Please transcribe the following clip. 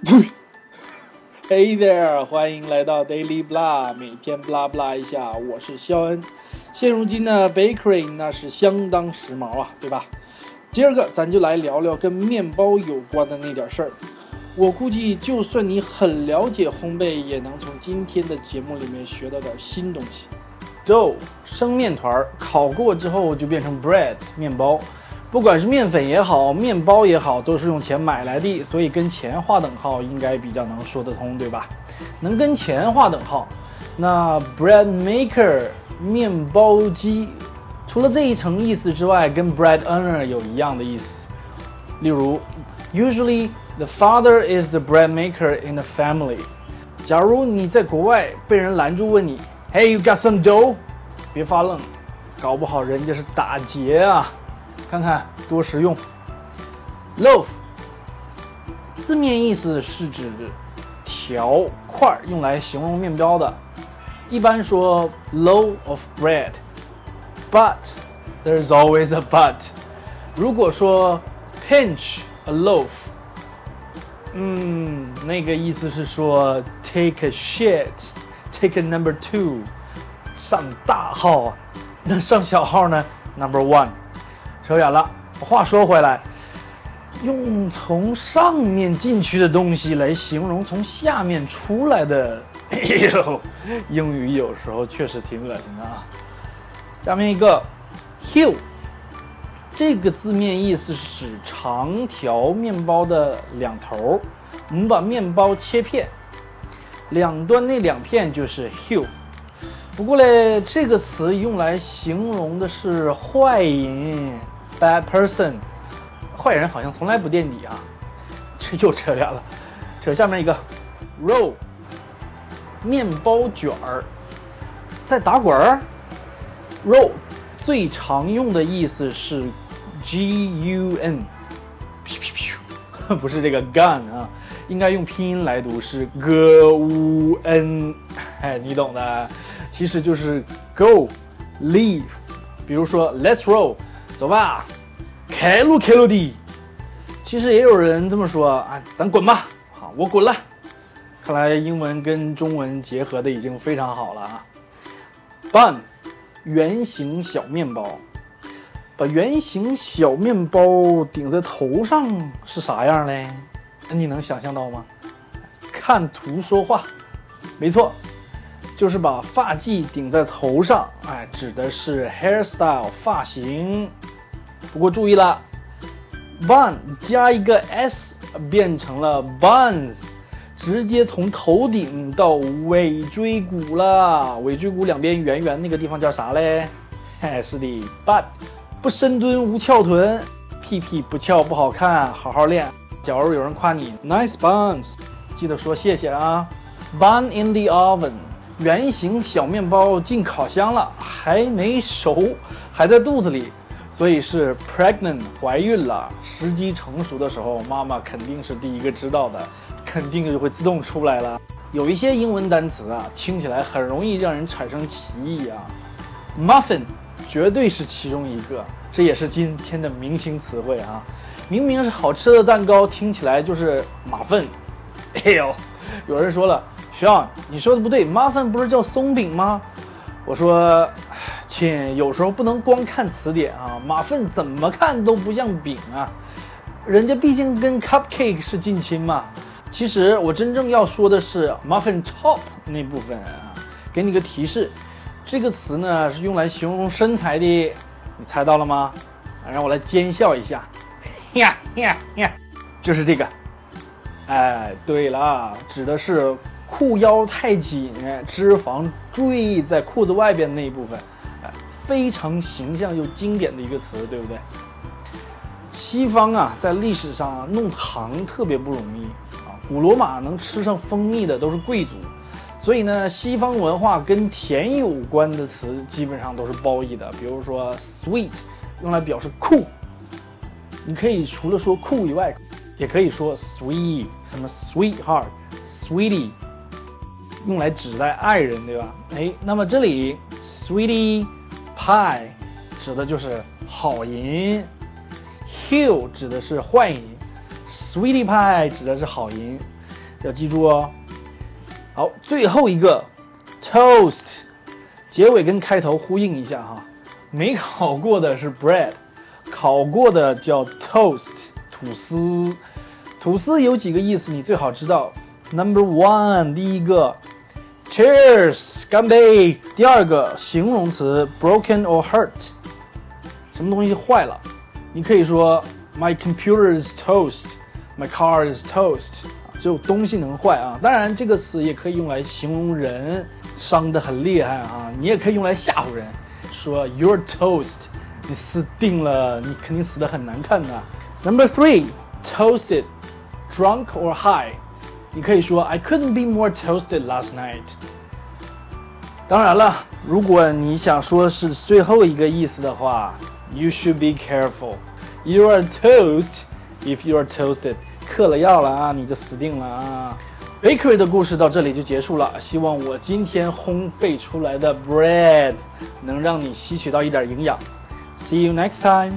Hey there，欢迎来到 Daily Blah，每天 blah blah 一下，我是肖恩。现如今呢，bakery 那是相当时髦啊，对吧？今儿个咱就来聊聊跟面包有关的那点事儿。我估计，就算你很了解烘焙，也能从今天的节目里面学到点新东西。Dough 生面团儿，烤过之后就变成 bread 面包。不管是面粉也好，面包也好，都是用钱买来的，所以跟钱划等号应该比较能说得通，对吧？能跟钱划等号，那 bread maker 面包机，除了这一层意思之外，跟 bread earner 有一样的意思。例如，usually the father is the bread maker in the family。假如你在国外被人拦住问你，Hey，you got some dough？别发愣，搞不好人家是打劫啊！看看多实用。loaf 字面意思是指条块，用来形容面包的。一般说 loaf of bread，but there's always a but。如果说 pinch a loaf，嗯，那个意思是说 take a shit，take a number two，上大号。那上小号呢？number one。 扯远了，话说回来，用从上面进去的东西来形容从下面出来的，哎呦，英语有时候确实挺恶心的啊。下面一个，hill，这个字面意思是指长条面包的两头，我们把面包切片，两端那两片就是 hill。不过嘞，这个词用来形容的是坏人。Bad person，坏人好像从来不垫底啊，这又扯远了。扯下面一个，roll，面包卷儿，在打滚儿。roll 最常用的意思是 gun，不是这个 gun 啊，应该用拼音来读是 gun，哎，你懂的，其实就是 go，leave。比如说，Let's roll。走吧，开路开路的。其实也有人这么说啊，咱滚吧。好，我滚了。看来英文跟中文结合的已经非常好了啊。Bun，圆形小面包。把圆形小面包顶在头上是啥样嘞？你能想象到吗？看图说话，没错。就是把发髻顶在头上，哎，指的是 hairstyle 发型。不过注意了，bun 加一个 s 变成了 buns，直接从头顶到尾椎骨了。尾椎骨两边圆圆那个地方叫啥嘞？嘿，是的，but。不深蹲无翘臀，屁屁不翘不好看，好好练。假如有人夸你 nice buns，记得说谢谢啊。bun in the oven。圆形小面包进烤箱了，还没熟，还在肚子里，所以是 pregnant 怀孕了。时机成熟的时候，妈妈肯定是第一个知道的，肯定就会自动出来了。有一些英文单词啊，听起来很容易让人产生歧义啊。muffin 绝对是其中一个，这也是今天的明星词汇啊。明明是好吃的蛋糕，听起来就是马粪。哎呦，有人说了。Sean，你说的不对，muffin 不是叫松饼吗？我说，亲，有时候不能光看词典啊，muffin 怎么看都不像饼啊，人家毕竟跟 cupcake 是近亲嘛。其实我真正要说的是 muffin top 那部分啊。给你个提示，这个词呢是用来形容身材的，你猜到了吗？让我来奸笑一下，呀呀呀，就是这个。哎，对了，指的是。裤腰太紧，脂肪坠在裤子外边那一部分，哎，非常形象又经典的一个词，对不对？西方啊，在历史上弄糖特别不容易啊。古罗马能吃上蜂蜜的都是贵族，所以呢，西方文化跟甜有关的词基本上都是褒义的。比如说 sweet，用来表示酷，你可以除了说酷以外，也可以说 sweet，什么 sweetheart，sweetie。用来指代爱人，对吧？哎，那么这里 sweetie pie 指的就是好银，hill 指的是坏银，sweetie pie 指的是好银。要记住哦。好，最后一个 toast，结尾跟开头呼应一下哈。没烤过的是 bread，烤过的叫 toast，吐司。吐司有几个意思，你最好知道。Number one，第一个 ，Cheers，干杯。第二个形容词，broken or hurt，什么东西坏了？你可以说 My computer is toast，My car is toast。只有东西能坏啊。当然，这个词也可以用来形容人伤得很厉害啊。你也可以用来吓唬人，说 You're toast，你死定了，你肯定死得很难看的。Number three，toasted。drunk or high， 你可以说 I couldn't be more toasted last night。当然了，如果你想说是最后一个意思的话，You should be careful. You are toast if you are toasted。嗑了药了啊，你就死定了啊！Bakery 的故事到这里就结束了。希望我今天烘焙出来的 bread 能让你吸取到一点营养。See you next time.